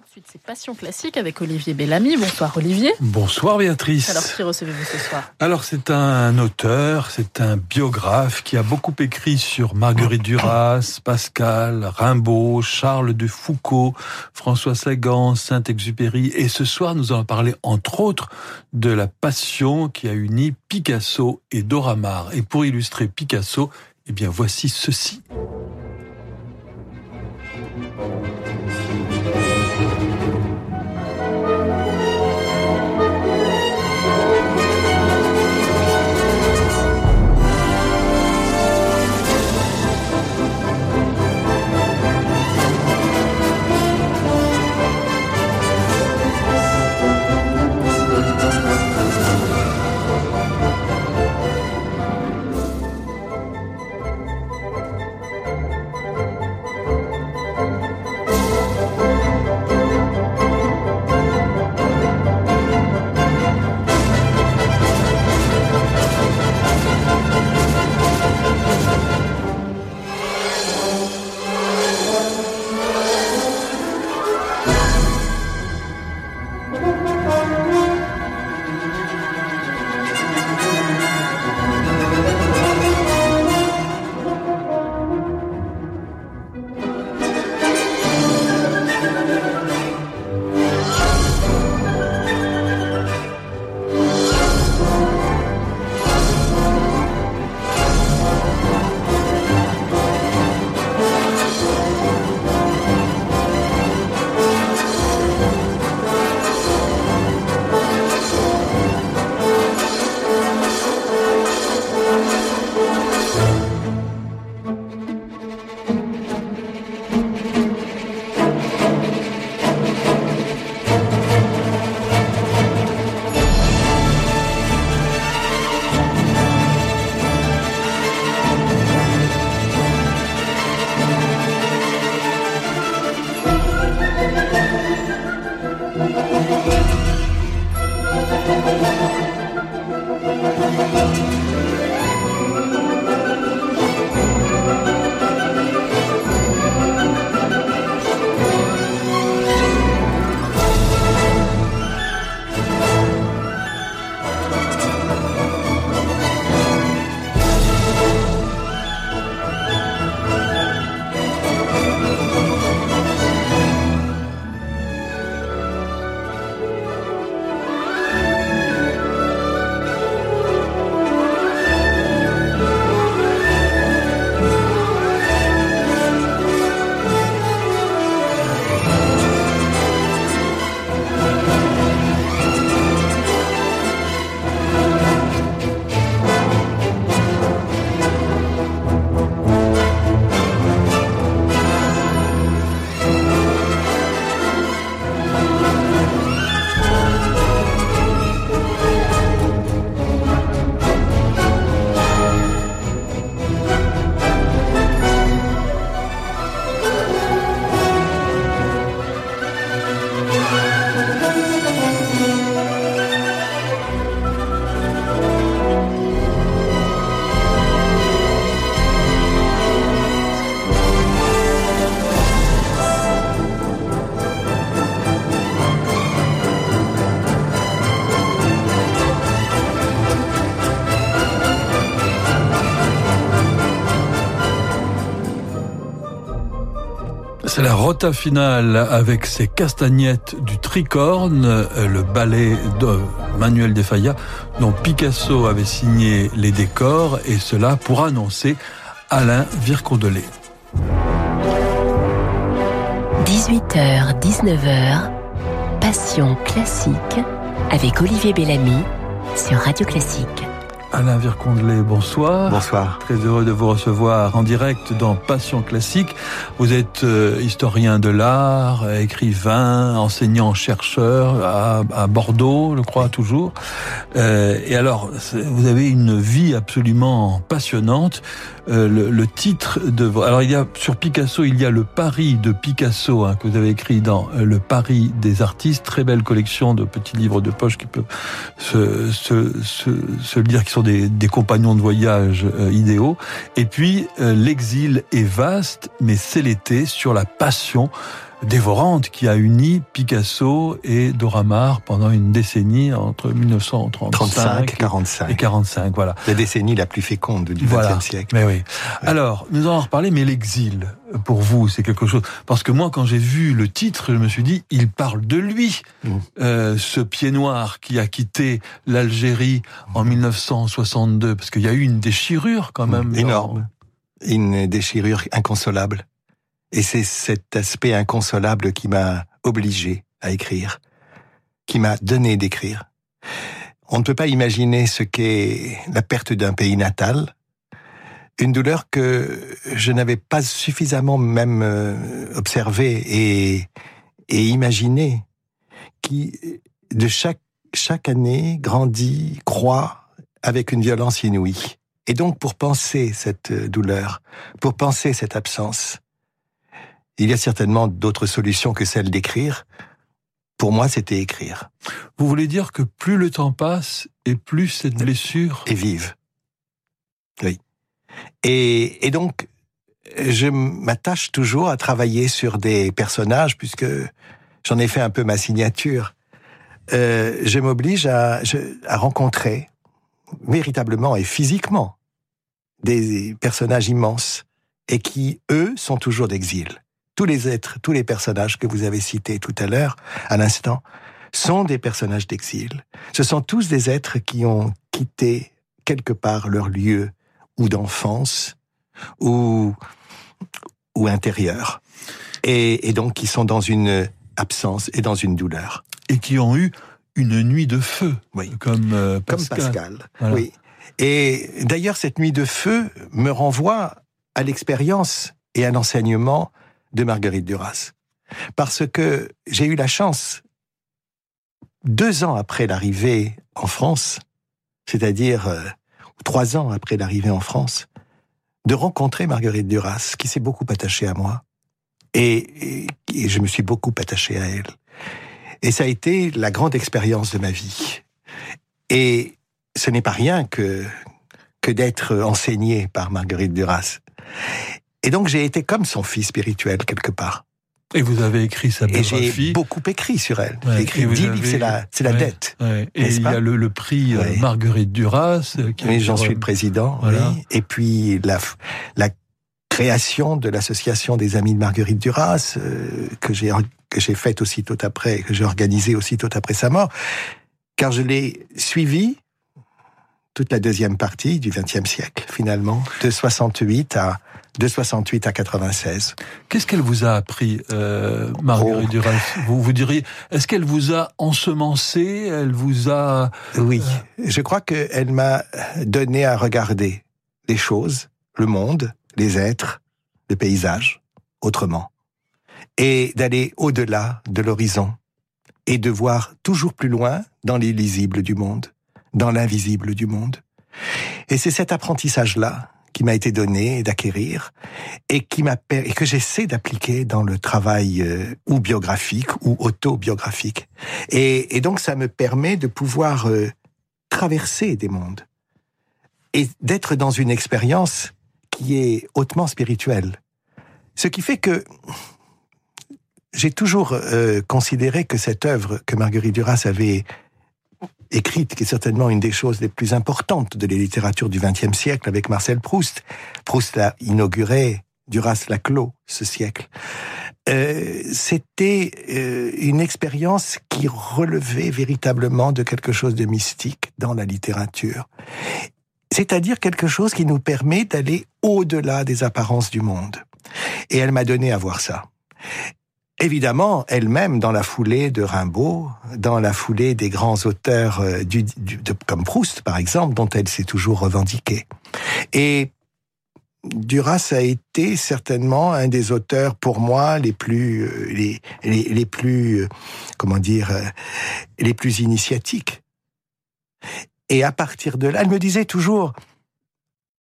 tout de suite, c'est Passion classique avec Olivier Bellamy. Bonsoir Olivier. Bonsoir Béatrice. Alors qui recevez-vous ce soir? Alors c'est un auteur, c'est un biographe qui a beaucoup écrit sur Marguerite Duras, Pascal, Rimbaud, Charles de Foucault, François Sagan, Saint-Exupéry. Et ce soir, nous allons parler entre autres de la passion qui a uni Picasso et Dora Maar. Et pour illustrer Picasso, eh bien voici ceci. Rota finale avec ses castagnettes du tricorne, euh, le ballet de Manuel de Falla, dont Picasso avait signé les décors, et cela pour annoncer Alain Vircondelet. 18h, 19h, Passion classique avec Olivier Bellamy sur Radio Classique. Alain Vircondelet, bonsoir. Bonsoir. Très heureux de vous recevoir en direct dans Passion classique. Vous êtes euh, historien de l'art, écrivain, enseignant, chercheur à, à, Bordeaux, je crois toujours. Euh, et alors, vous avez une vie absolument passionnante. Euh, le, le, titre de alors il y a sur Picasso il y a le Paris de Picasso hein, que vous avez écrit dans euh, le Paris des artistes très belle collection de petits livres de poche qui peuvent se, se, se, se lire qui sont des, compagnons de voyage euh, idéaux. Et puis euh, l'exil est vaste mais c'est l'été sur la passion dévorante qui a uni Picasso et Dora Maar pendant une décennie entre 1935 et 45. Et 45, voilà. La décennie la plus féconde du XXe siècle. Mais oui. Alors, nous allons en reparler, mais l'exil, pour vous, c'est quelque chose. Parce que moi, quand j'ai vu le titre, je me suis dit, il parle de lui, mm. euh, ce pied noir qui a quitté l'Algérie en 1962, parce qu'il y a eu une déchirure quand même. Énorme. Une déchirure inconsolable. Et c'est cet aspect inconsolable qui m'a obligé à écrire, qui m'a donné d'écrire. On ne peut pas imaginer ce qu'est la perte d'un pays natal, une douleur que je n'avais pas suffisamment même euh, observée et, imaginée, qui de chaque, chaque année grandit, croît avec une violence inouïe. Et donc pour penser cette douleur, pour penser cette absence, il y a certainement d'autres solutions que celle d'écrire. Pour moi, c'était écrire. Vous voulez dire que plus le temps passe et plus cette blessure est vive. Oui. Et, et donc, je m'attache toujours à travailler sur des personnages puisque j'en ai fait un peu ma signature. Euh, je m'oblige à, à rencontrer véritablement et physiquement des personnages immenses et qui, eux, sont toujours d'exil tous les êtres, tous les personnages que vous avez cités tout à l'heure, à l'instant, sont des personnages d'exil. Ce sont tous des êtres qui ont quitté quelque part leur lieu ou d'enfance ou ou intérieur et, et, donc qui sont dans une absence et dans une douleur et qui ont eu une nuit de feu oui. comme euh, Pascal. Comme Pascal. Oui. Et d'ailleurs cette nuit de feu me renvoie à l'expérience et à l'enseignement de Marguerite Duras. Parce que j'ai eu la chance, deux ans après l'arrivée en France, c'est-à-dire euh, trois ans après l'arrivée en France, de rencontrer Marguerite Duras, qui s'est beaucoup attachée à moi. Et, et, je me suis beaucoup attaché à elle. Et ça a été la grande expérience de ma vie. Et ce n'est pas rien que, que d'être enseigné par Marguerite Duras. Et donc j'ai été comme son fils spirituel quelque part. Et vous avez écrit sa biographie. Et j'ai beaucoup écrit sur elle. j'ai écrit dix livres, c'est la, c'est la dette. Et il y a le, le prix euh, Marguerite Duras. Euh, qui oui, j'en suis le président. Voilà. Et puis la, la création de l'association des amis de Marguerite Duras euh, que j'ai que j'ai faite aussitôt après, que j'ai organisée aussitôt après sa mort, car je l'ai suivie toute la deuxième partie du XXe siècle, finalement, de 68 à de 68 à 96. Qu'est-ce qu'elle vous a appris, euh, Marguerite oh. Duras? Vous vous diriez, est-ce qu'elle vous a ensemencé? Elle vous a Oui, je crois qu'elle m'a donné à regarder les choses, le monde, les êtres, le paysage, autrement, et d'aller au-delà de l'horizon et de voir toujours plus loin dans l'illisible du monde, dans l'invisible du monde. Et c'est cet apprentissage-là qui m'a été donné d'acquérir et qui m'a et que j'essaie d'appliquer dans le travail euh, ou biographique ou autobiographique. Et, donc ça me permet de pouvoir euh, traverser des mondes et d'être dans une expérience qui est hautement spirituelle. Ce qui fait que j'ai toujours euh, considéré que cette œuvre que Marguerite Duras avait écrite, qui est certainement une des choses les plus importantes de la littérature du XXe siècle avec Marcel Proust. Proust l'a inauguré, Duras l'a clos ce siècle. Euh, C'était euh, une expérience qui relevait véritablement de quelque chose de mystique dans la littérature. C'est-à-dire quelque chose qui nous permet d'aller au-delà des apparences du monde. Et elle m'a donné à voir ça évidemment, elle-même, dans la foulée de Rimbaud, dans la foulée des grands auteurs euh, comme Proust, par exemple, dont elle s'est toujours revendiquée. Et Duras a été certainement un des auteurs, pour moi, les plus, euh, les, les, les plus, euh, comment dire, les plus initiatiques. Et à partir de là, elle me disait toujours,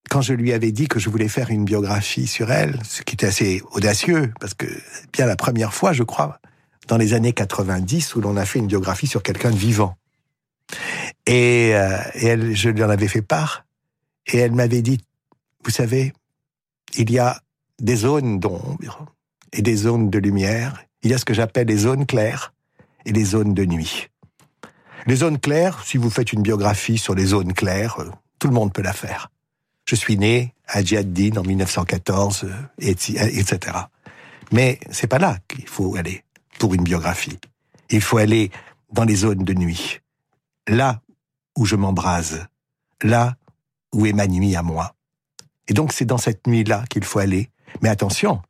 quand je lui avais dit que je voulais faire une biographie sur elle, ce qui était assez audacieux, parce que bien la première fois, je crois, dans les années 90, où l'on a fait une biographie sur quelqu'un de vivant. Et, euh, je lui en avais fait part, et elle m'avait dit, vous savez, il y a des zones d'ombre et des zones de lumière, Il y a ce que j'appelle les zones claires et les zones de nuit. Les zones claires, si vous faites une biographie sur les zones claires, euh, tout le monde peut la faire. Je suis né à Djihad-Din en 1914, euh, etc. Mais c'est pas là qu'il faut aller pour une biographie. Il faut aller dans les zones de nuit. Là où je m'embrase. Là où est ma nuit à moi. Et donc c'est dans cette nuit-là qu'il faut aller. Mais attention,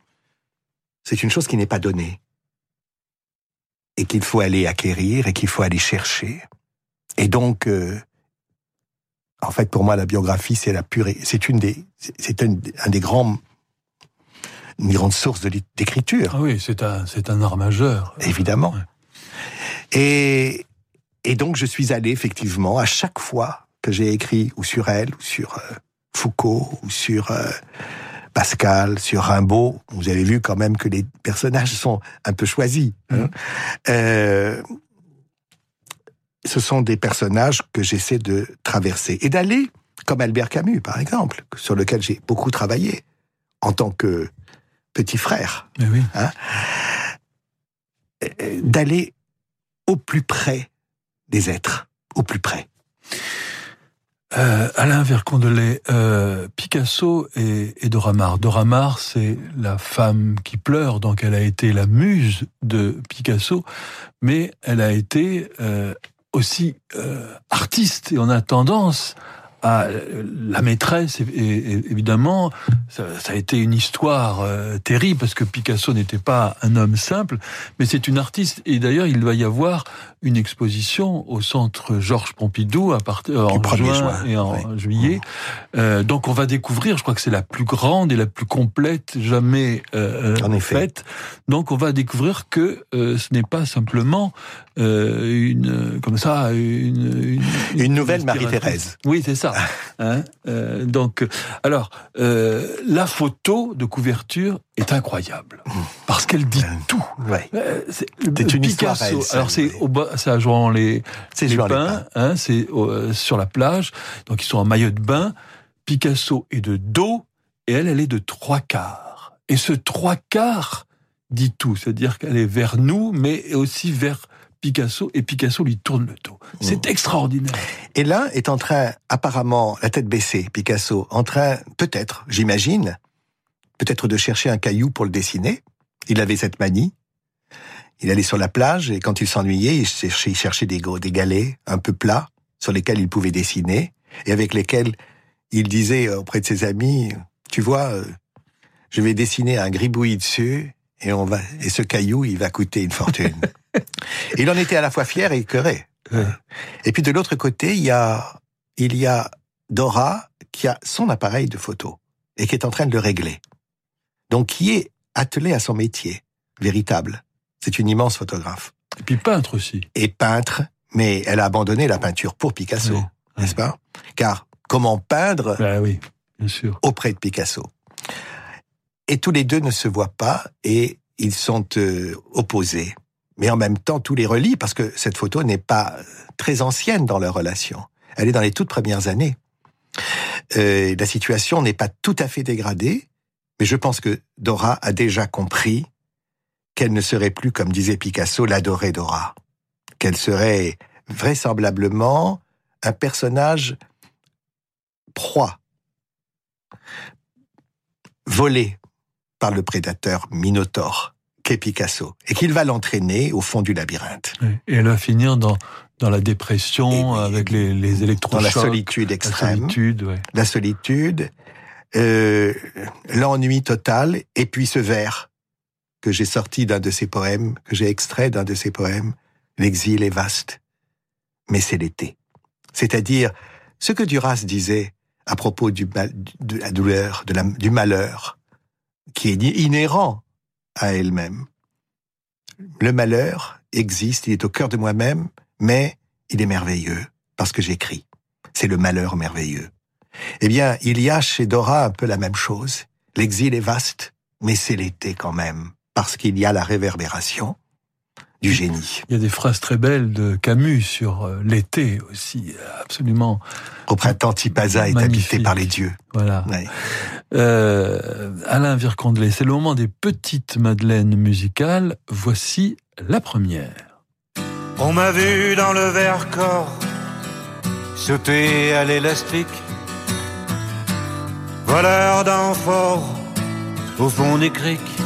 c'est une chose qui n'est pas donnée. Et qu'il faut aller acquérir et qu'il faut aller chercher. Et donc, euh, en fait, pour moi, la biographie, c'est la pure, c'est une des, c'est un, des grands, une grande source d'écriture. Ah oui, c'est un, c'est un art majeur. Évidemment. Et, et donc, je suis allé effectivement à chaque fois que j'ai écrit ou sur elle, ou sur euh, Foucault, ou sur euh, Pascal, sur Rimbaud. Vous avez vu quand même que les personnages sont un peu choisis. Hein. Mmh. Euh, ce sont des personnages que j'essaie de traverser et d'aller, comme Albert Camus par exemple, sur lequel j'ai beaucoup travaillé en tant que petit frère, oui. hein, d'aller au plus près des êtres, au plus près. Euh, Alain Vercondelet, euh, Picasso et, et Dora Maar. Dora Maar, c'est la femme qui pleure, donc elle a été la muse de Picasso, mais elle a été euh, aussi euh, artiste et on a tendance à la maîtresse, et, évidemment, ça, ça, a été une histoire euh, terrible parce que Picasso n'était pas un homme simple, mais c'est une artiste. Et d'ailleurs, il va y avoir une exposition au centre Georges Pompidou à partir en juin, et en juillet. Euh, donc, on va découvrir. Je crois que c'est la plus grande et la plus complète jamais euh, en faite. Donc, on va découvrir que euh, ce n'est pas simplement euh, une comme ça une une, une nouvelle Marie-Thérèse. Oui, c'est ça. Hein euh, donc, alors, euh, la photo de couverture est incroyable parce qu'elle dit tout. Ouais. C'est une Picasso. Histoire alors c'est au bas, c'est à jouant les, les, les bains, hein, c'est sur la plage. Donc ils sont en maillot de bain. Picasso est de dos et elle, elle est de trois quarts. Et ce trois quarts dit tout, c'est-à-dire qu'elle est vers nous, mais aussi vers Picasso et Picasso lui tourne le dos. C'est mmh. extraordinaire. Et l'un est en train, apparemment, la tête baissée, Picasso, en train, peut-être, j'imagine, peut-être de chercher un caillou pour le dessiner. Il avait cette manie. Il allait sur la plage et quand il s'ennuyait, il cherchait, il cherchait des, des galets un peu plats sur lesquels il pouvait dessiner et avec lesquels il disait auprès de ses amis, tu vois, euh, je vais dessiner un gribouillis dessus et on va et ce caillou il va coûter une fortune. il en était à la fois fier et écœuré. Et puis de l'autre côté, il y a il y a Dora qui a son appareil de photo et qui est en train de le régler. Donc qui est attelé à son métier véritable. C'est une immense photographe. Et puis peintre aussi. Et peintre, mais elle a abandonné la peinture pour Picasso, n'est-ce pas? Car comment peindre bah oui, bien sûr. auprès de Picasso? Et tous les deux ne se voient pas et ils sont euh, opposés. Mais en même temps, tous les relient parce que cette photo n'est pas très ancienne dans leur relation. Elle est dans les toutes premières années. Euh, la situation n'est pas tout à fait dégradée, mais je pense que Dora a déjà compris qu'elle ne serait plus, comme disait Picasso, l'adorée Dora. Qu'elle serait vraisemblablement un personnage proie, volé par le prédateur Minotaure qu'est Picasso, et qu'il va l'entraîner au fond du labyrinthe. Et elle va finir dans, dans la dépression, avec les, les électrochocs. Dans la solitude extrême. La solitude, ouais. La solitude euh, l'ennui total, et puis ce vers que j'ai sorti d'un de ses poèmes, que j'ai extrait d'un de ses poèmes, L'exil est vaste, mais c'est l'été. C'est-à-dire ce que Duras disait à propos du de la douleur, de la, du malheur, qui est inhérent à elle-même. Le malheur existe, il est au cœur de moi-même, mais il est merveilleux, parce que j'écris. C'est le malheur merveilleux. Eh bien, il y a chez Dora un peu la même chose. L'exil est vaste, mais c'est l'été quand même, parce qu'il y a la réverbération du génie. Il y a des phrases très belles de Camus sur euh, l'été aussi, absolument. Au printemps, Tipaza est habité par les dieux. Voilà. Euh, Alain Vircondelet, c'est le moment des petites madeleines musicales. Voici la première. On m'a vu dans le verre corps sauter à l'élastique, voleur d'amphores au fond des criques.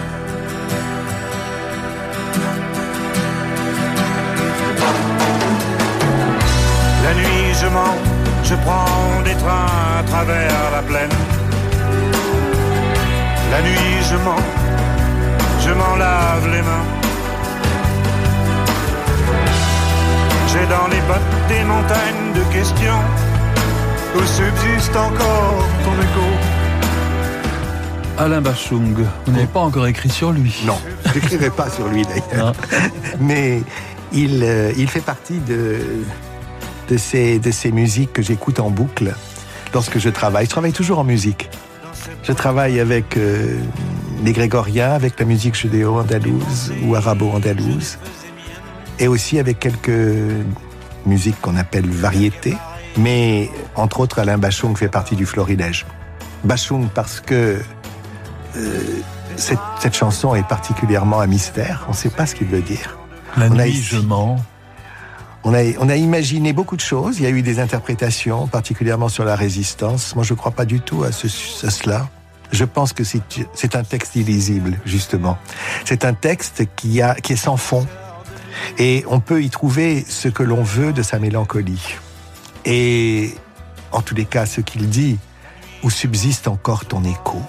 Je prends des trains à travers la plaine. La nuit, je mens, je m'en lave les mains. J'ai dans les bottes des montagnes de questions où subsiste encore ton écho. Alain Bachung, vous n'avez pas encore écrit sur lui. Non, je n'écrirai pas sur lui d'ailleurs. Mais il, euh, il fait partie de, de, ces, de ces musiques que j'écoute en boucle lorsque je travaille. Je travaille toujours en musique. Je travaille avec euh, les grégoriens, avec la musique judéo-andalouse ou arabo-andalouse et aussi avec quelques musiques qu'on appelle variétés. Mais entre autres, Alain Bachung fait partie du florilège. Bachung parce que euh, cette, cette, chanson est particulièrement un mystère. On ne sait pas ce qu'il veut dire. La on nuit, a ici, je mens. On a, imaginé beaucoup de choses. Il y a eu des interprétations, particulièrement sur la résistance. Moi, je ne crois pas du tout à, ce, à cela. Je pense que c'est un texte illisible, justement. C'est un texte qui, qui est sans fond. Et on peut y trouver ce que l'on veut de sa mélancolie. Et en tous les cas, ce qu'il dit, où subsiste encore ton écho.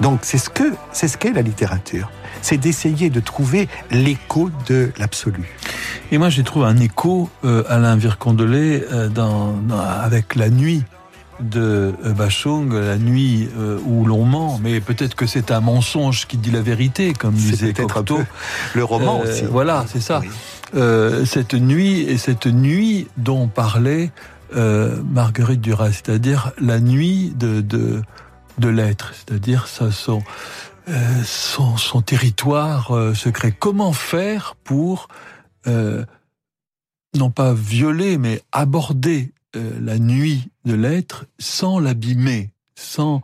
Donc c'est ce que c'est ce qu'est la littérature. C'est d'essayer de trouver l'écho de l'absolu. Et moi, j'ai trouvé un écho, euh, Alain Vircondelet, euh, dans, dans, avec la nuit de euh, Bachung, la nuit euh, où l'on ment, mais peut-être que c'est un mensonge qui dit la vérité, comme disait Cocteau. Le roman euh, aussi. Voilà, c'est ça. Oui. cette nuit et cette nuit dont parlait Marguerite Duras, c'est-à-dire la nuit de, de, de l'être, c'est-à-dire son, son, son, territoire secret. Comment faire pour non pas violer, mais aborder euh, la nuit de l'être sans l'abîmer, sans,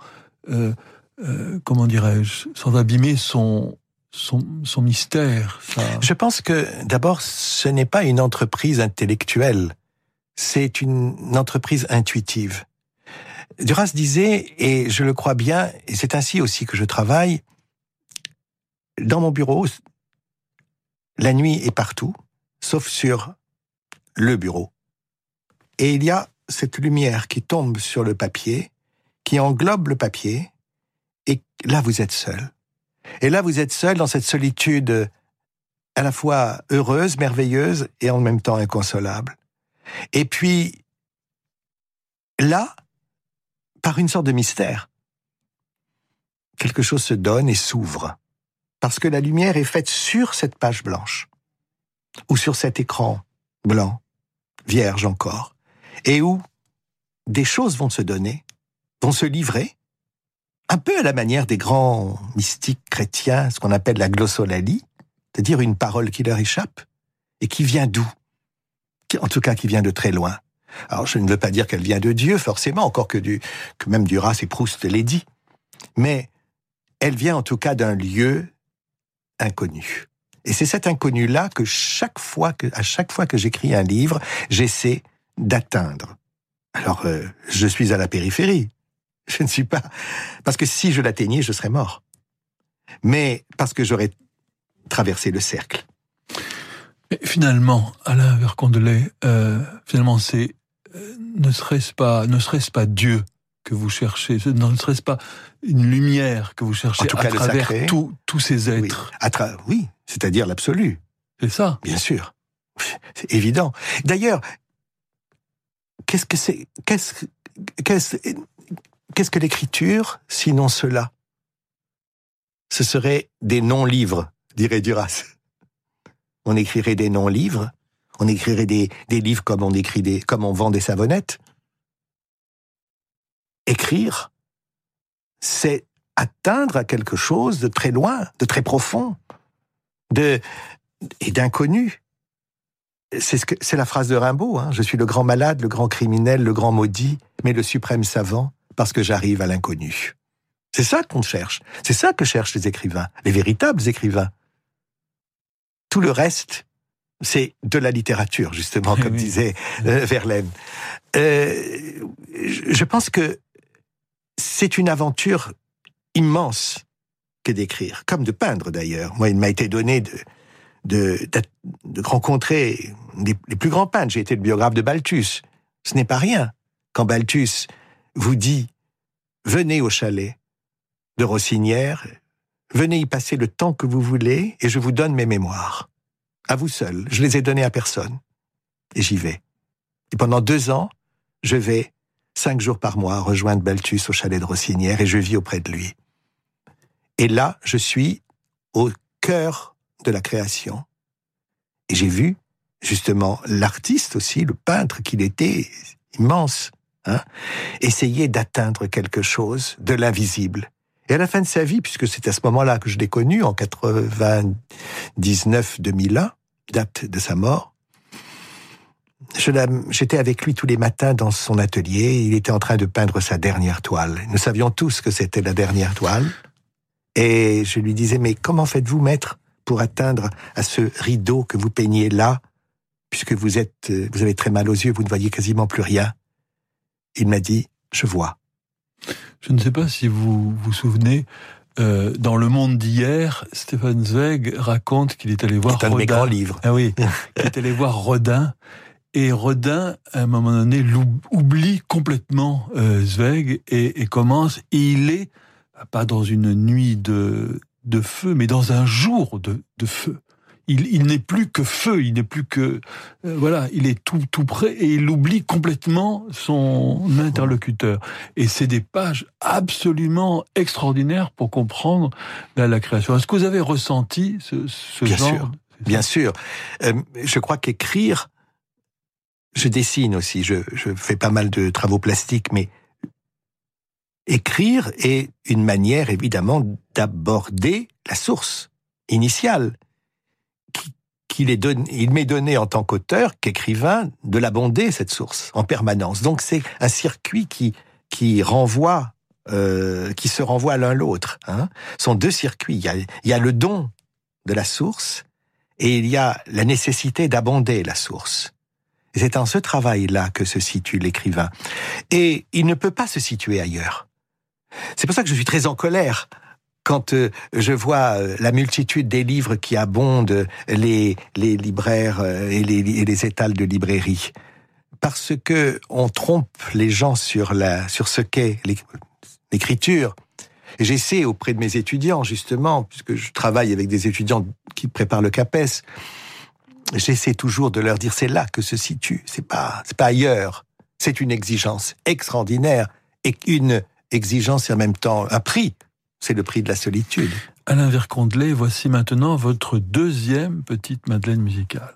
euh, euh, comment dirais-je, sans abîmer son, son, son mystère. Je pense que d'abord, ce n'est pas une entreprise intellectuelle, c'est une entreprise intuitive. Duras disait, et je le crois bien, et c'est ainsi aussi que je travaille, dans mon bureau, la nuit est partout, sauf sur le bureau. Et il y a cette lumière qui tombe sur le papier, qui englobe le papier, et là vous êtes seul. Et là vous êtes seul dans cette solitude à la fois heureuse, merveilleuse et en même temps inconsolable. Et puis, là, par une sorte de mystère, quelque chose se donne et s'ouvre. Parce que la lumière est faite sur cette page blanche, ou sur cet écran blanc, vierge encore et où des choses vont se donner, vont se livrer, un peu à la manière des grands mystiques chrétiens, ce qu'on appelle la glossolalie, c'est-à-dire une parole qui leur échappe et qui vient d'où? En tout cas, qui vient de très loin. Alors, je ne veux pas dire qu'elle vient de Dieu, forcément, encore que, du, que même Duras et Proust l'ait dit. Mais elle vient en tout cas d'un lieu inconnu. Et c'est cet inconnu-là que chaque fois que, à chaque fois que j'écris un livre, j'essaie d'atteindre. Alors, euh, je suis à la périphérie. Je ne suis pas... Parce que si je l'atteignais, je serais mort. Mais parce que j'aurais traversé le cercle. Finalement, Alain Vercondelet, euh, finalement, c'est... Euh, ne serait-ce pas, ne serait-ce pas Dieu que vous cherchez Ne serait-ce pas une lumière que vous cherchez tout à cas, travers tous- ces Oui, êtres À tra- oui c'est-à-dire l'absolu. C'est ça. Bien sûr. C'est évident. D'ailleurs, qu'est-ce que c'est qu'est-ce que- qu'est-ce qu'est-ce que l'écriture sinon cela? Ce serait des non-livres, dirait Duras. On écrirait des non-livres, on écrirait des, des livres comme on écrit des comme on vend des savonnettes. Écrire, c'est atteindre à quelque chose de très loin, de très profond, de et d'inconnu. C'est ce que c'est la phrase de Rimbaud. Hein. Je suis le grand malade, le grand criminel, le grand maudit, mais le suprême savant parce que j'arrive à l'inconnu. C'est ça qu'on cherche. C'est ça que cherchent les écrivains, les véritables écrivains. Tout le reste, c'est de la littérature, justement, comme oui. disait euh, Verlaine. Euh, je pense que c'est une aventure immense que d'écrire, comme de peindre d'ailleurs. Moi, il m'a été donné de, de, d'être- de rencontrer les, les plus grands peintres. J'ai été le biographe de Balthus. Ce n'est pas rien. Quand Balthus vous dit venez au chalet de Rossinière, venez y passer le temps que vous voulez et je vous donne mes mémoires. À vous seul. Je les ai donnés à personne. Et j'y vais. Et pendant deux ans, je vais cinq jours par mois rejoindre Balthus au chalet de Rossinière et je vis auprès de lui. Et là, je suis au cœur de la création. Et j'ai vu, justement, l'artiste aussi, le peintre qu'il était, immense, hein, essayer d'atteindre quelque chose de l'invisible. Et à la fin de sa vie, puisque c'est à ce moment-là que je l'ai connu, en 99-2001, date de sa mort, j'étais avec lui tous les matins dans son atelier. Il était en train de peindre sa dernière toile. Nous savions tous que c'était la dernière toile. Et je lui disais, mais comment faites-vous, maître, pour atteindre à ce rideau que vous peignez là, puisque vous êtes, vous avez très mal aux yeux, vous ne voyez quasiment plus rien. Il m'a dit, je vois. Je ne sais pas si vous vous souvenez, euh, dans Le Monde d'hier, Stéphane Zweig raconte qu'il est allé voir un de mes Rodin. grands livres. Ah oui, il est allé voir Rodin. Et Rodin, à un moment donné, oublie complètement euh, Zweig et, et commence. Et il est pas dans une nuit de, de feu, mais dans un jour de, de feu. Il, il n'est plus que feu, il n'est plus que euh, voilà, il est tout tout près et il oublie complètement son interlocuteur. Et c'est des pages absolument extraordinaires pour comprendre la, la création. Est-ce que vous avez ressenti ce, ce Bien genre sûr. Bien sûr. Euh, je crois qu'écrire, je dessine aussi, je, je fais pas mal de travaux plastiques, mais écrire est une manière évidemment d'aborder la source initiale. Il m'est donné en tant qu'auteur, qu'écrivain, de l'abonder cette source en permanence. Donc c'est un circuit qui qui renvoie, euh, qui se renvoie l'un l'autre. Hein. Ce sont deux circuits. Il y, a, il y a le don de la source et il y a la nécessité d'abonder la source. C'est en ce travail-là que se situe l'écrivain. Et il ne peut pas se situer ailleurs. C'est pour ça que je suis très en colère quand euh, je vois euh, la multitude des livres qui abondent les, libraires euh, et les, et étals de librairie. Parce que on trompe les gens sur, ce qu'est l'éc- l'écriture. J'essaie auprès de mes étudiants, justement, puisque je travaille avec des étudiants qui préparent le CAPES, j'essaie toujours de leur dire c'est là que se situe, c'est pas, c'est pas ailleurs. C'est une exigence extraordinaire et une exigence et en même temps un prix. C'est le prix de la solitude. Alain Vercondelet, voici maintenant votre deuxième petite Madeleine musicale.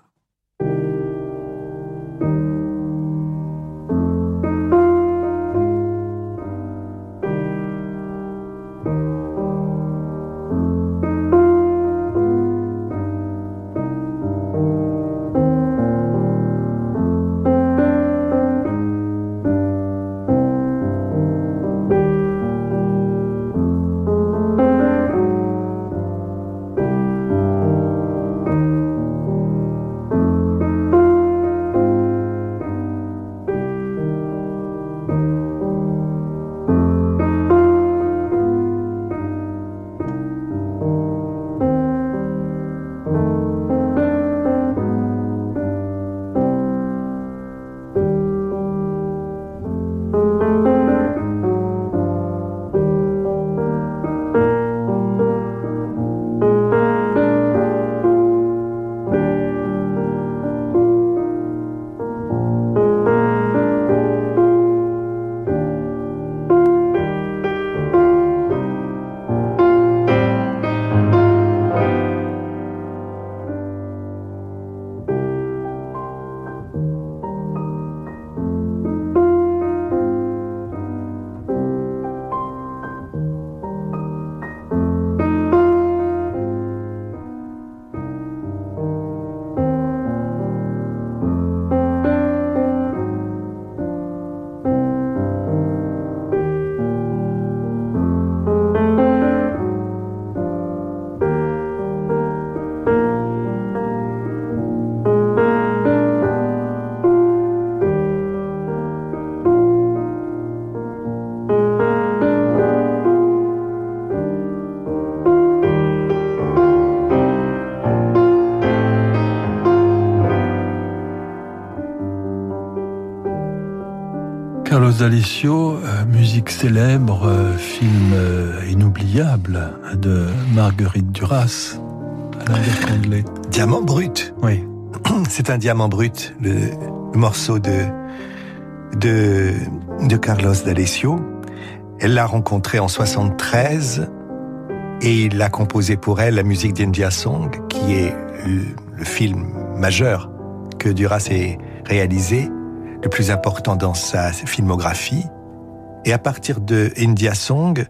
D'Alessio, euh, musique célèbre, euh, film euh, inoubliable de Marguerite Duras, Alain. Diamant brut. Oui. C'est un diamant brut, le, le morceau de, de, de Carlos D'Alessio. Elle l'a rencontré en 73 et il a composé pour elle la musique d'India Song, qui est le, le film majeur que Duras ait réalisé le plus important dans sa filmographie. Et à partir de India Song,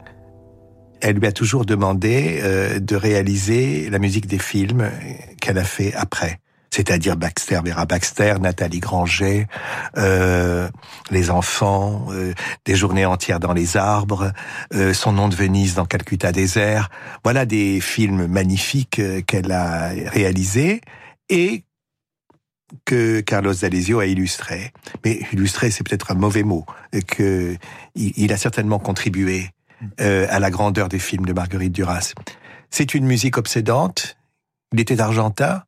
elle lui a toujours demandé euh, de réaliser la musique des films qu'elle a fait après. C'est-à-dire Baxter, Vera Baxter, Nathalie Granger, euh, Les enfants, euh, Des journées entières dans les arbres, euh, Son nom de Venise dans Calcutta désert. Voilà des films magnifiques euh, qu'elle a réalisés et que Carlos D'Alessio a illustré. Mais illustré, c'est peut-être un mauvais mot, que il, a certainement contribué euh, à la grandeur des films de Marguerite Duras. C'est une musique obsédante. Il était argentin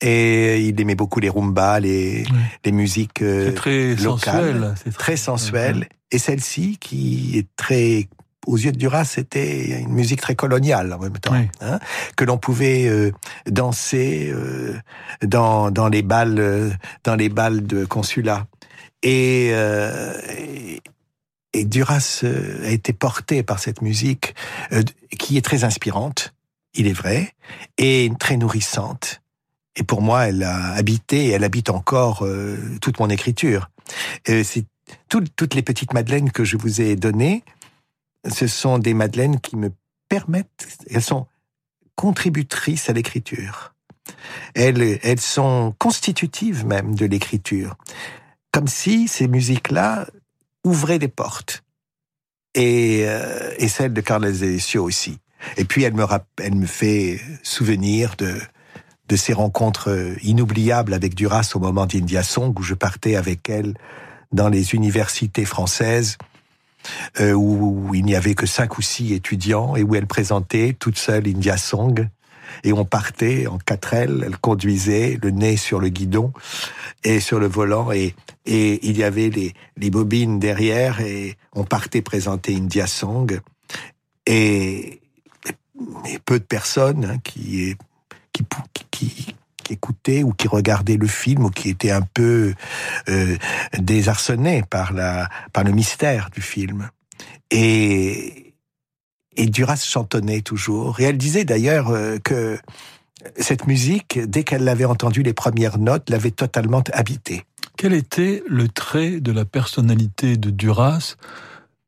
et il aimait beaucoup les rumbas, les, Oui. les musiques euh, très locales, sensuel. c'est très sensuelles. Et celle-ci, qui est très aux yeux de Duras, c'était une musique très coloniale en même temps, Oui. hein, que l'on pouvait euh, danser euh, dans dans les balles euh, dans les balles de consulat. Et, et, et Duras a été porté par cette musique qui est très inspirante, il est vrai, et très nourrissante. Et pour moi, elle a habité et elle habite encore toute mon écriture. C'est tout- toutes les petites madeleines que je vous ai données, ce sont des madeleines qui me permettent, elles sont contributrices à l'écriture. Elles, elles sont constitutives même de l'écriture. Comme si ces musiques-là ouvraient des portes. Et, euh, et celle de Carlos D'Alessio aussi. Et puis elle me, elle me fait souvenir de, de ces rencontres inoubliables avec Duras au moment d'India Song, où je partais avec elle dans les universités françaises, euh, où, il n'y avait que cinq ou six étudiants, et où elle présentait toute seule India Song. Et on partait en quatre ailes, elle conduisait, le nez sur le guidon et sur le volant, et, et il y avait les, les bobines derrière, et on partait présenter India Song. Et, peu de personnes hein, qui, qui, qui, qui écoutaient ou qui regardaient le film ou qui étaient un peu euh, désarçonnés par, la, par le mystère du film. Et, et Duras chantonnait toujours. Et elle disait d'ailleurs euh, que cette musique, dès qu'elle l'avait entendue, les premières notes l'avaient totalement habitée. Quel était le trait de la personnalité de Duras?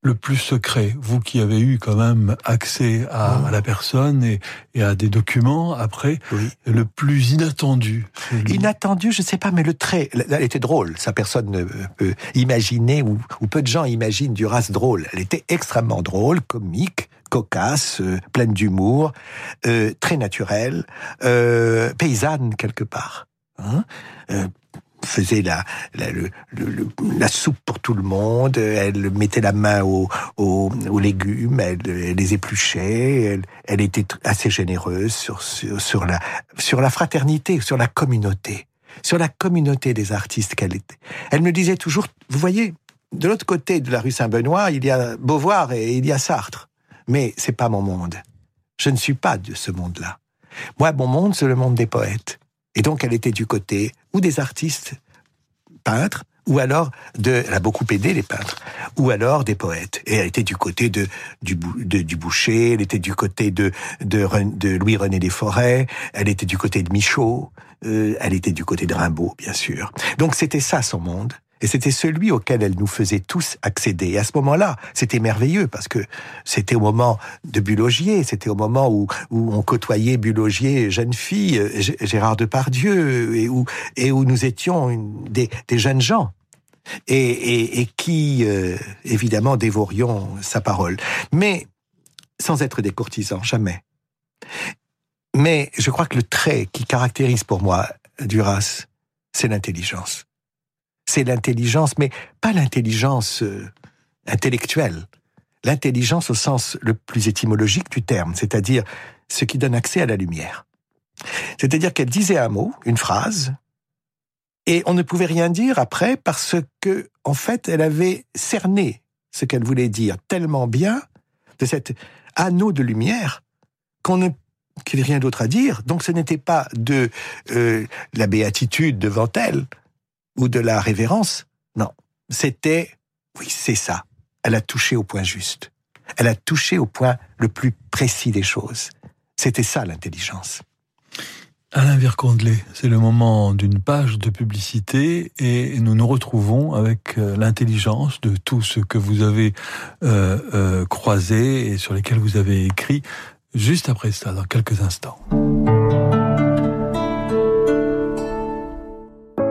Le plus secret Vous qui avez eu quand même accès à, Oh. à la personne et, et à des documents après, Oui. le plus inattendu. Inattendu, je sais pas, mais le trait, elle était drôle. Ça, personne ne peut imaginer, ou, ou peu de gens imaginent Duras drôle. Elle était extrêmement drôle, comique, cocasse, euh, pleine d'humour, euh, très naturelle, euh, paysanne quelque part. Hein Euh, faisait la, la, soupe pour tout le monde, elle mettait la main aux, aux, légumes, elle, les épluchait, elle, était assez généreuse sur, sur, sur, la, sur la fraternité, sur la communauté, sur la communauté des artistes qu'elle était. Elle me disait toujours, vous voyez, de l'autre côté de la rue Saint-Benoît, il y a Beauvoir et il y a Sartre. Mais c'est pas mon monde. Je ne suis pas de ce monde-là. Moi, mon monde, c'est le monde des poètes. Et donc, elle était du côté ou des artistes peintres, ou alors de, elle a beaucoup aidé les peintres, ou alors des poètes. Et elle était du côté de du, du Boucher, elle était du côté de de Louis René Desforêts, elle était du côté de Michaud, euh, elle était du côté de Rimbaud, bien sûr. Donc c'était ça son monde. Et c'était celui auquel elle nous faisait tous accéder. Et à ce moment-là, c'était merveilleux parce que c'était au moment de Bulogier, c'était au moment où, on côtoyait Bulogier, jeune fille, euh, Gérard Depardieu, et où, et où nous étions des, jeunes gens. Et qui, euh, évidemment, dévorions sa parole. Mais sans être des courtisans, jamais. Mais je crois que le trait qui caractérise pour moi Duras, c'est l'intelligence. C'est l'intelligence, mais pas l'intelligence euh, intellectuelle. L'intelligence au sens le plus étymologique du terme, c'est-à-dire ce qui donne accès à la lumière. C'est-à-dire qu'elle disait un mot, une phrase, et on ne pouvait rien dire après parce que en fait, elle avait cerné ce qu'elle voulait dire tellement bien de cet anneau de lumière qu'on ne qu'il n'y avait rien d'autre à dire. Donc ce n'était pas de euh, la béatitude devant elle ou de la révérence. Non, c'était, oui, c'est ça. Elle a touché au point juste. Elle a touché au point le plus précis des choses. C'était ça l'intelligence. Alain Vircondelet, c'est le moment d'une page de publicité et nous nous retrouvons avec euh, l'intelligence de tout ce que vous avez euh, euh, croisé et sur lesquels vous avez écrit juste après ça, dans quelques instants.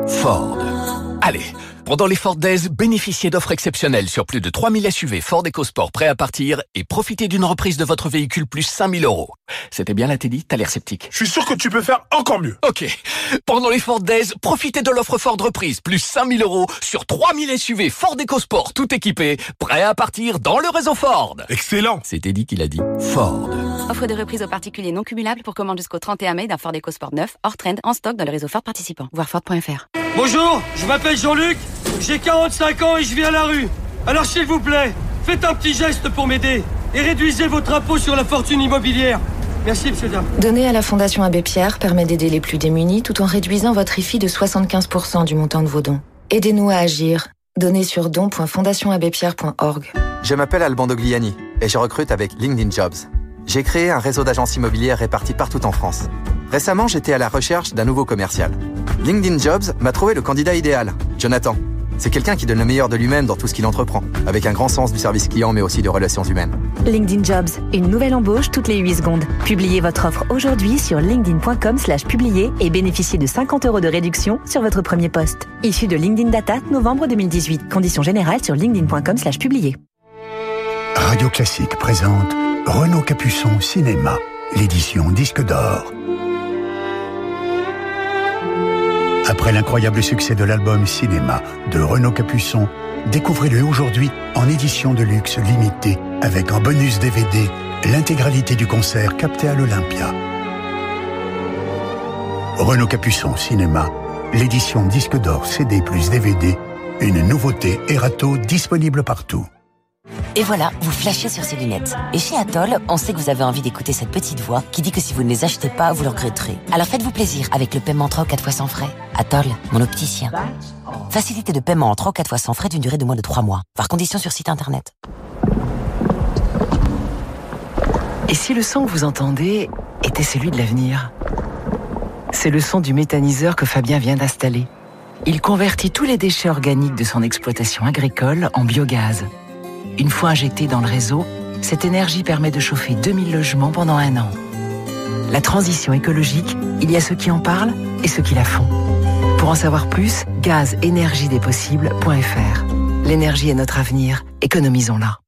Ford. Allez, pendant les Ford Days, bénéficiez d'offres exceptionnelles sur plus de 3000 SUV Ford EcoSport prêts à partir et profitez d'une reprise de votre véhicule plus 5000 euros. C'était bien là, Teddy T'as l'air sceptique. Je suis sûr que tu peux faire encore mieux. Ok. Pendant les Ford Days, profitez de l'offre Ford reprise plus 5000 euros sur 3000 SUV Ford EcoSport tout équipés, prêts à partir dans le réseau Ford. Excellent. C'est Teddy qui l'a dit. Ford. Offre de reprise aux particuliers non cumulable pour commande jusqu'au 31 mai d'un Ford EcoSport 9 hors trend en stock dans le réseau Ford participant. Voir Ford.fr. Bonjour, je m'appelle Jean-Luc, j'ai 45 ans et je vis à la rue. Alors s'il vous plaît, faites un petit geste pour m'aider et réduisez votre impôt sur la fortune immobilière. Merci, monsieur dame. Donner à la Fondation Abbé Pierre permet d'aider les plus démunis tout en réduisant votre IFI de 75% du montant de vos dons. Aidez-nous à agir. Donnez sur don.fondationabbépierre.org. Je m'appelle Alban Dogliani et je recrute avec LinkedIn Jobs. J'ai créé un réseau d'agences immobilières réparties partout en France. Récemment, j'étais à la recherche d'un nouveau commercial. LinkedIn Jobs m'a trouvé le candidat idéal, Jonathan. C'est quelqu'un qui donne le meilleur de lui-même dans tout ce qu'il entreprend, avec un grand sens du service client mais aussi de relations humaines. LinkedIn Jobs, une nouvelle embauche toutes les 8 secondes. Publiez votre offre aujourd'hui sur linkedin.com slash publier et bénéficiez de 50 euros de réduction sur votre premier poste. Issu de LinkedIn Data, novembre 2018. Conditions générales sur linkedin.com slash publier. Radio Classique présente Renaud Capuçon Cinéma, l'édition Disque d'Or. Après l'incroyable succès de l'album Cinéma de Renaud Capuçon, découvrez-le aujourd'hui en édition de luxe limitée avec en bonus DVD l'intégralité du concert capté à l'Olympia. Renaud Capuçon Cinéma, l'édition disque d'or CD plus DVD, une nouveauté Erato disponible partout. Et voilà, vous flashez sur ces lunettes. Et chez Atoll, on sait que vous avez envie d'écouter cette petite voix qui dit que si vous ne les achetez pas, vous le regretterez. Alors faites-vous plaisir avec le paiement 3 ou 4 fois sans frais. Atoll, mon opticien. Facilité de paiement en 3 ou 4 fois sans frais d'une durée de moins de 3 mois. Par condition sur site internet. Et si le son que vous entendez était celui de l'avenir? C'est le son du méthaniseur que Fabien vient d'installer. Il convertit tous les déchets organiques de son exploitation agricole en biogaz. Une fois injectée dans le réseau, cette énergie permet de chauffer 2000 logements pendant un an. La transition écologique, il y a ceux qui en parlent et ceux qui la font. Pour en savoir plus, gazénergiedespossibles.fr. L'énergie est notre avenir, économisons-la.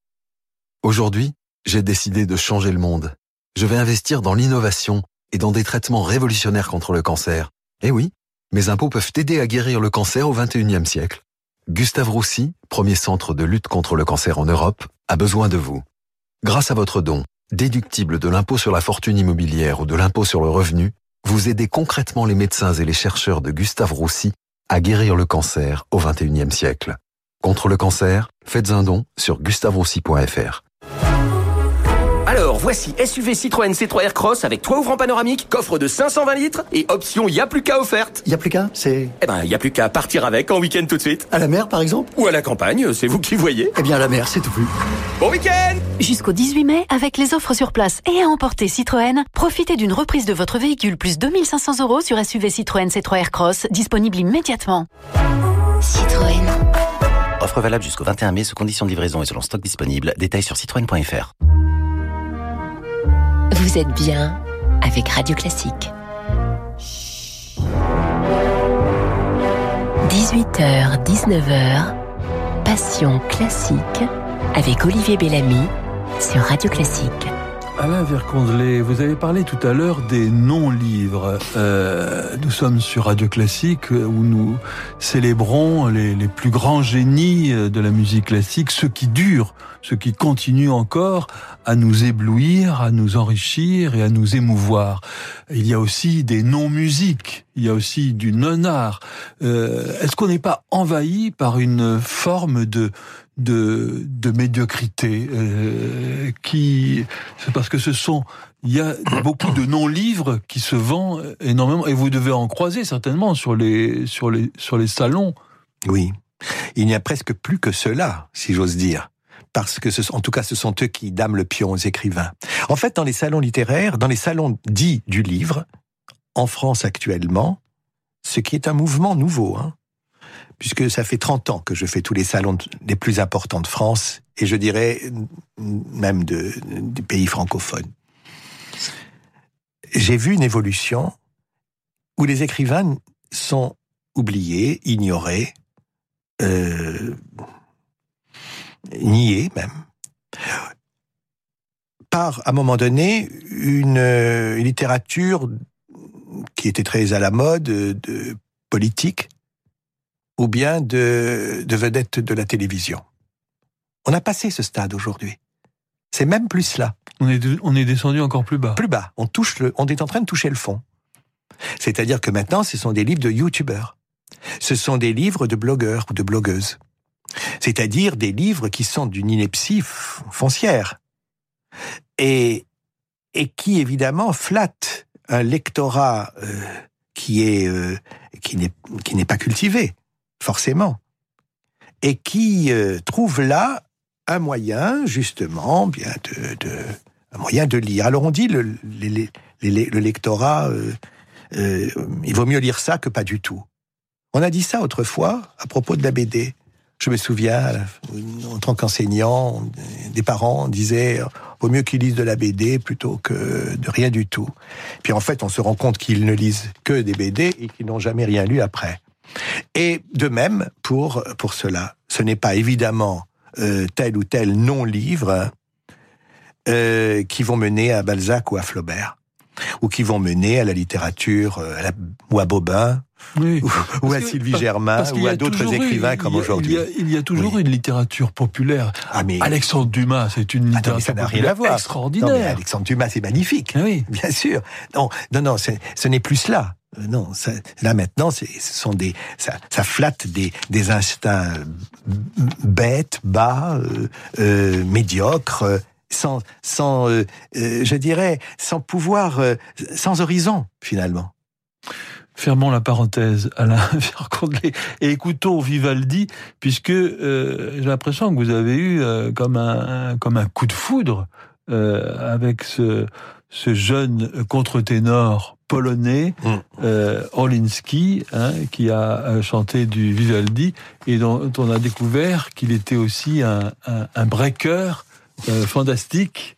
Aujourd'hui, j'ai décidé de changer le monde. Je vais investir dans l'innovation et dans des traitements révolutionnaires contre le cancer. Eh oui, mes impôts peuvent aider à guérir le cancer au 21e siècle. Gustave Roussy, premier centre de lutte contre le cancer en Europe, a besoin de vous. Grâce à votre don, déductible de l'impôt sur la fortune immobilière ou de l'impôt sur le revenu, vous aidez concrètement les médecins et les chercheurs de Gustave Roussy à guérir le cancer au 21e siècle. Contre le cancer, faites un don sur gustaveroussy.fr. Alors, voici SUV Citroën C3 Aircross avec toit ouvrant panoramique, coffre de 520 litres et option Y'a plus qu'à offerte. Y'a plus qu'à, c'est Eh ben, y a plus qu'à partir avec en week-end tout de suite. À la mer, par exemple? Ou à la campagne, c'est vous qui voyez. Eh bien, à la mer, c'est tout plus. Bon week-end Jusqu'au 18 mai, avec les offres sur place et à emporter Citroën, profitez d'une reprise de votre véhicule plus 2500 euros sur SUV Citroën C3 Aircross, disponible immédiatement. Citroën. Offre valable jusqu'au 21 mai sous conditions de livraison et selon stock disponible. Détails sur citroën.fr. Vous êtes bien avec Radio Classique. 18h, 19h, Passion classique avec Olivier Bellamy sur Radio Classique. Alain Vercondelet, vous avez parlé tout à l'heure des non-livres. Euh, nous sommes sur Radio Classique euh, où nous célébrons les, plus grands génies euh, de la musique classique, ceux qui durent, ceux qui continuent encore à nous éblouir, à nous enrichir et à nous émouvoir. Il y a aussi des non-musiques, il y a aussi du non-art. Euh, Est-ce qu'on n'est pas envahi par une forme de de, médiocrité euh, qui parce que ce sont il y a beaucoup de non-livres qui se vendent énormément et vous devez en croiser certainement sur les sur les sur les salons. Oui, il n'y a presque plus que cela, si j'ose dire. Parce que, en tout cas, ce sont eux qui dament le pion aux écrivains. En fait, dans les salons littéraires, dans les salons dits du livre, en France actuellement, ce qui est un mouvement nouveau, hein, puisque ça fait 30 ans que je fais tous les salons les plus importants de France, et je dirais même de, du pays francophone. J'ai vu une évolution où les écrivains sont oubliés, ignorés, euh, niés même, par, à un moment donné, une, une littérature qui était très à la mode, de politique, ou bien de, de vedettes de la télévision. On a passé ce stade aujourd'hui. C'est même plus cela. On est, on est descendu encore plus bas. Plus bas. On touche le, on est en train de toucher le fond. C'est-à-dire que maintenant, ce sont des livres de youtubeurs. Ce sont des livres de blogueurs ou de blogueuses. C'est-à-dire des livres qui sont d'une ineptie foncière. Et, et qui, évidemment, flattent un lectorat euh, qui est, euh, qui n'est, qui n'est pas cultivé forcément, et qui euh, trouve là un moyen, justement, bien de, un moyen de lire. Alors on dit le lectorat, euh, euh, il vaut mieux lire ça que pas du tout. On a dit ça autrefois à propos de la BD. Je me souviens, en tant qu'enseignant, des parents disaient vaut mieux qu'ils lisent de la BD plutôt que de rien du tout. Puis en fait, on se rend compte qu'ils ne lisent que des BD et qu'ils n'ont jamais rien lu après. Et de même pour pour cela, ce n'est pas évidemment euh, tel ou tel non-livre euh, qui vont mener à Balzac ou à Flaubert, ou qui vont mener à la littérature, euh, à la, ou à Bobin, oui. ou, ou, à Sylvie Germain, ou à d'autres écrivains eu, comme aujourd'hui. Il, il, y a toujours oui. une littérature populaire. Ah, mais... Alexandre Dumas, c'est une littérature Attends, ça n'a rien à voir. extraordinaire. Non, mais Alexandre Dumas, c'est magnifique. Ah oui. Bien sûr. Non, non, non, ce n'est plus cela. Euh, non, là maintenant, ce ça, flatte des, instincts bêtes, bas, euh, euh, médiocres, sans, sans, euh, je dirais, sans pouvoir, sans horizon finalement. Fermons la parenthèse, Alain et écoutons Vivaldi, puisque euh, j'ai l'impression que vous avez eu euh, comme un coup de foudre euh, avec ce jeune contre-ténor polonais, mm. euh, Orlinski, hein, qui a chanté du Vivaldi et dont on a découvert qu'il était aussi un, un, un breaker euh, fantastique.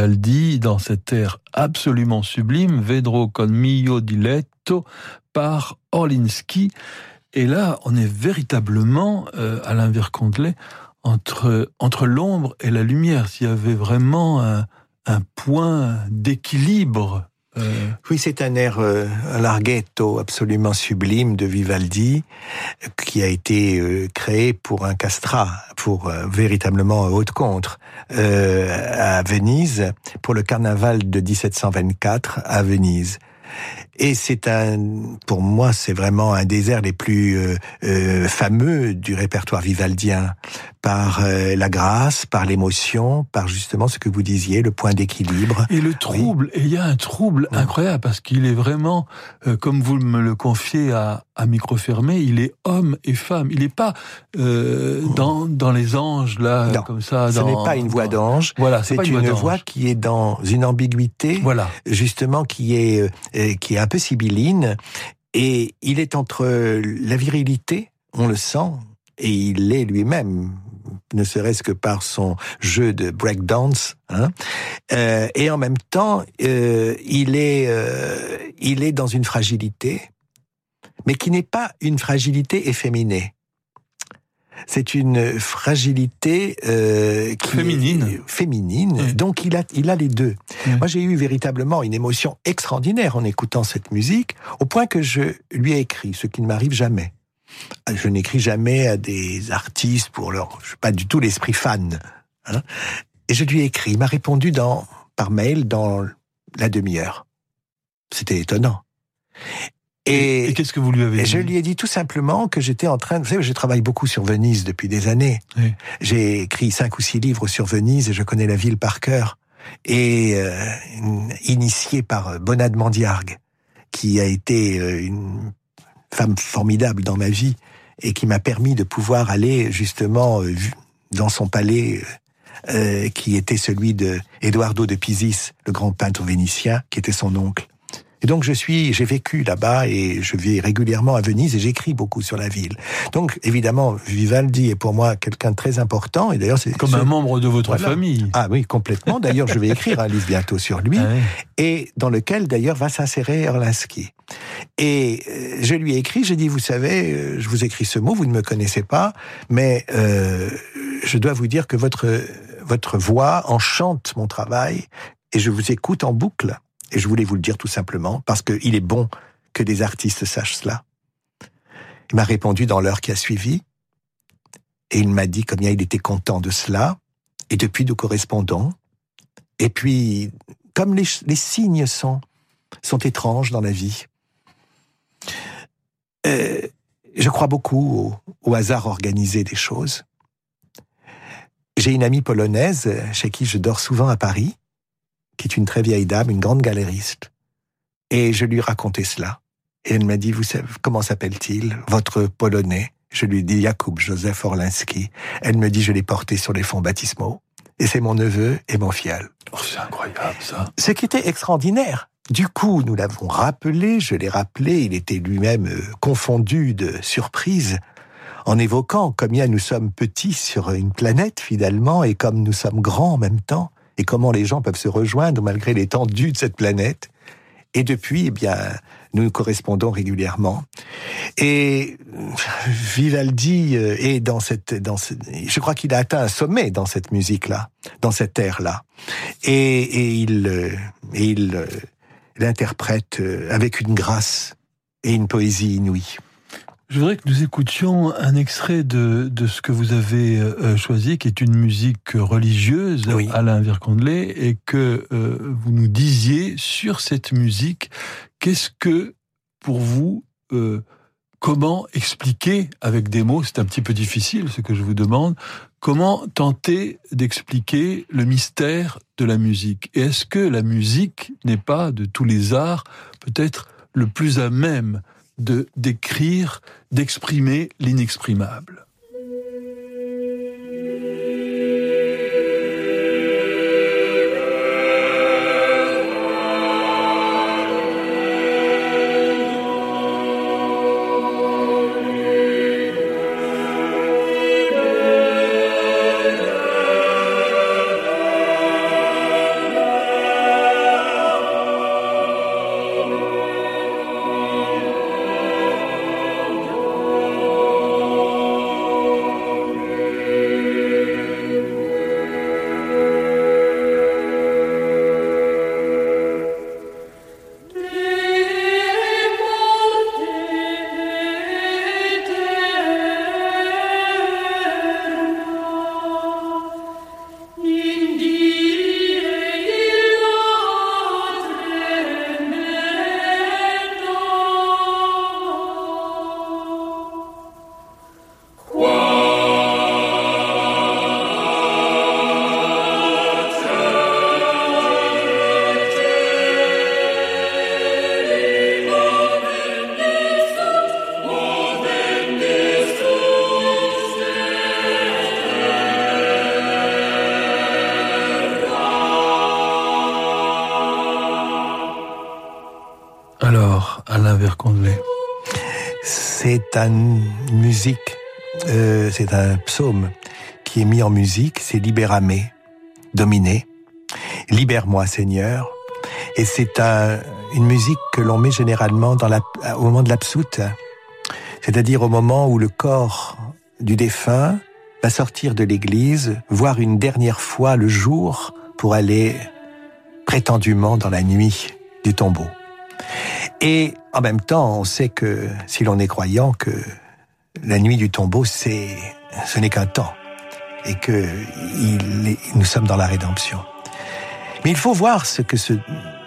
Vivaldi dans cet air absolument sublime, Vedro con mio diletto par Orlinski. Et là, on est véritablement, euh, Alain Vircondelet, entre, entre l'ombre et la lumière. S'il y avait vraiment un point d'équilibre euh... Oui, c'est un air, euh, larghetto absolument sublime de Vivaldi, qui a été euh, créé pour un castrat, pour véritablement haute contre, à Venise, pour le carnaval de 1724 à Venise. Et c'est un, pour moi, c'est vraiment un des airs les plus euh, euh, fameux du répertoire vivaldien, par euh, la grâce, par l'émotion, par justement ce que vous disiez, le point d'équilibre. Et le trouble, oui. et il y a un trouble oui. incroyable parce qu'il est vraiment, euh, comme vous me le confiez à, à micro fermé, il est homme et femme. Il n'est pas euh, dans, dans les anges là, non, comme ça. Ce n'est pas une voix d'ange. Voilà, c'est une, une voix, qui est dans une ambiguïté. Voilà, justement qui est qui est peu sibylline et il est entre la virilité, on le sent, et il l'est lui-même, ne serait-ce que par son jeu de breakdance, hein, euh, et en même temps, euh, il est, euh, il est dans une fragilité, mais qui n'est pas une fragilité efféminée. C'est une fragilité euh, qui féminine. Est féminine. Oui. Donc il a, il a les deux. Oui. Moi, j'ai eu véritablement une émotion extraordinaire en écoutant cette musique, au point que je lui ai écrit, ce qui ne m'arrive jamais. Je n'écris jamais à des artistes pour leur, je suis pas du tout l'esprit fan. Hein. Et je lui ai écrit. Il m'a répondu dans, par mail dans la demi-heure. C'était étonnant. Et, et qu'est-ce que vous lui avez dit Je lui ai dit tout simplement que j'étais en train. Vous savez, je travaille beaucoup sur Venise depuis des années. Oui. J'ai écrit cinq ou six livres sur Venise et je connais la ville par cœur. Et euh, initié par Bonade Mandiargue, qui a été une femme formidable dans ma vie et qui m'a permis de pouvoir aller justement dans son palais euh, qui était celui de Eduardo de Pisis, le grand peintre vénitien, qui était son oncle. Et donc je suis, j'ai vécu là-bas et je vais régulièrement à Venise et j'écris beaucoup sur la ville. Donc évidemment, Vivaldi est pour moi quelqu'un de très important et d'ailleurs c'est comme un membre de votre voilà. famille. Ah oui, complètement. D'ailleurs, je vais écrire un livre bientôt sur lui ah oui. et dans lequel d'ailleurs va s'insérer Erlinski. Et euh, je lui ai écrit, j'ai dit, vous savez, euh, je vous écris ce mot, vous ne me connaissez pas, mais euh, je dois vous dire que votre votre voix enchante mon travail et je vous écoute en boucle. Et je voulais vous le dire tout simplement parce qu'il est bon que des artistes sachent cela. Il m'a répondu dans l'heure qui a suivi et il m'a dit combien il était content de cela. Et depuis, nous correspondons. Et puis, comme les, signes sont, étranges dans la vie, euh, je crois beaucoup au, au hasard organisé des choses. J'ai une amie polonaise chez qui je dors souvent à Paris qui est une très vieille dame, une grande galériste. Et je lui racontais cela. Et elle m'a dit, vous savez, comment s'appelle-t-il? Votre Polonais Je lui dis Jakub Joseph Orlinski. Elle me dit, je l'ai porté sur les fonds baptismaux. Et c'est mon neveu et mon fiel. Oh, c'est incroyable, ça. Ce qui était extraordinaire. Du coup, nous l'avons rappelé, je l'ai rappelé, il était lui-même euh, confondu de surprise en évoquant combien nous sommes petits sur une planète finalement et comme nous sommes grands en même temps et comment les gens peuvent se rejoindre malgré l'étendue de cette planète. Et depuis, eh bien, nous nous correspondons régulièrement. Et Vivaldi est dans cette, dans je crois qu'il a atteint un sommet dans cette musique-là, dans cette ère-là. Et, et, il, et il l'interprète avec une grâce et une poésie inouïe. Je voudrais que nous écoutions un extrait de, de ce que vous avez euh, choisi, qui est une musique religieuse, oui. Alain Vircondelet, et que euh, vous nous disiez sur cette musique, qu'est-ce que, pour vous, euh, comment expliquer avec des mots, c'est un petit peu difficile ce que je vous demande, comment tenter d'expliquer le mystère de la musique? Et est-ce que la musique n'est pas, de tous les arts, peut-être le plus à même de d'écrire, d'exprimer l'inexprimable. Une musique, euh, c'est un psaume qui est mis en musique, c'est Libéramé, dominé. Libère-moi Seigneur. Et c'est un, une musique que l'on met généralement au moment de l'absoute, c'est-à-dire au moment où le corps du défunt va sortir de l'église, voir une dernière fois le jour pour aller prétendument dans la nuit du tombeau. Et en même temps, on sait que si l'on est croyant, que la nuit du tombeau, c'est, ce n'est qu'un temps et que nous sommes dans la rédemption. Mais il faut voir ce que ce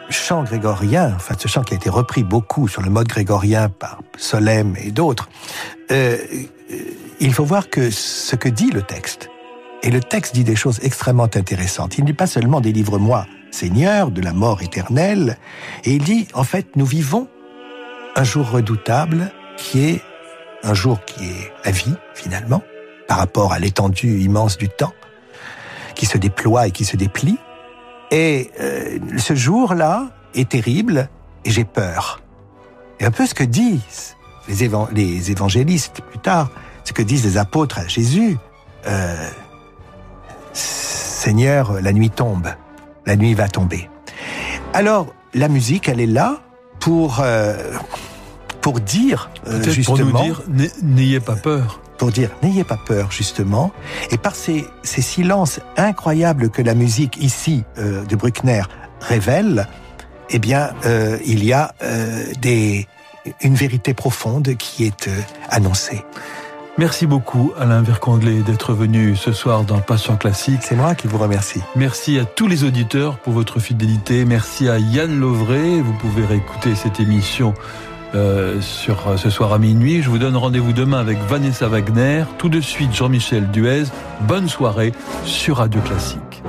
chant grégorien, enfin ce chant qui a été repris beaucoup sur le mode grégorien par Solem et d'autres, euh, il faut voir que ce que dit le texte. Et le texte dit des choses extrêmement intéressantes. Il ne dit pas seulement délivre-moi, Seigneur, de la mort éternelle, et il dit, en fait, nous vivons un jour redoutable qui est un jour qui est la vie, finalement, par rapport à l'étendue immense du temps, qui se déploie et qui se déplie. Et euh, ce jour-là est terrible et j'ai peur. Et un peu ce que disent les, les évangélistes plus tard, ce que disent les apôtres à Jésus. Euh, Seigneur, la nuit tombe, la nuit va tomber. Alors, la musique, elle est là pour, euh, pour dire, euh, justement... Pour nous dire, n'ayez pas peur. Pour dire, n'ayez pas peur, justement. Et par ces, ces silences incroyables que la musique, ici, euh, de Bruckner, révèle, eh bien, euh, il y a euh, des, une vérité profonde qui est euh, annoncée. Merci beaucoup Alain Vercondelet d'être venu ce soir dans Passion Classique. C'est moi qui vous remercie. Merci à tous les auditeurs pour votre fidélité. Merci à Yann Lovray. Vous pouvez réécouter cette émission euh, sur ce soir à minuit. Je vous donne rendez-vous demain avec Vanessa Wagner. Tout de suite Jean-Michel Duez. Bonne soirée sur Radio Classique.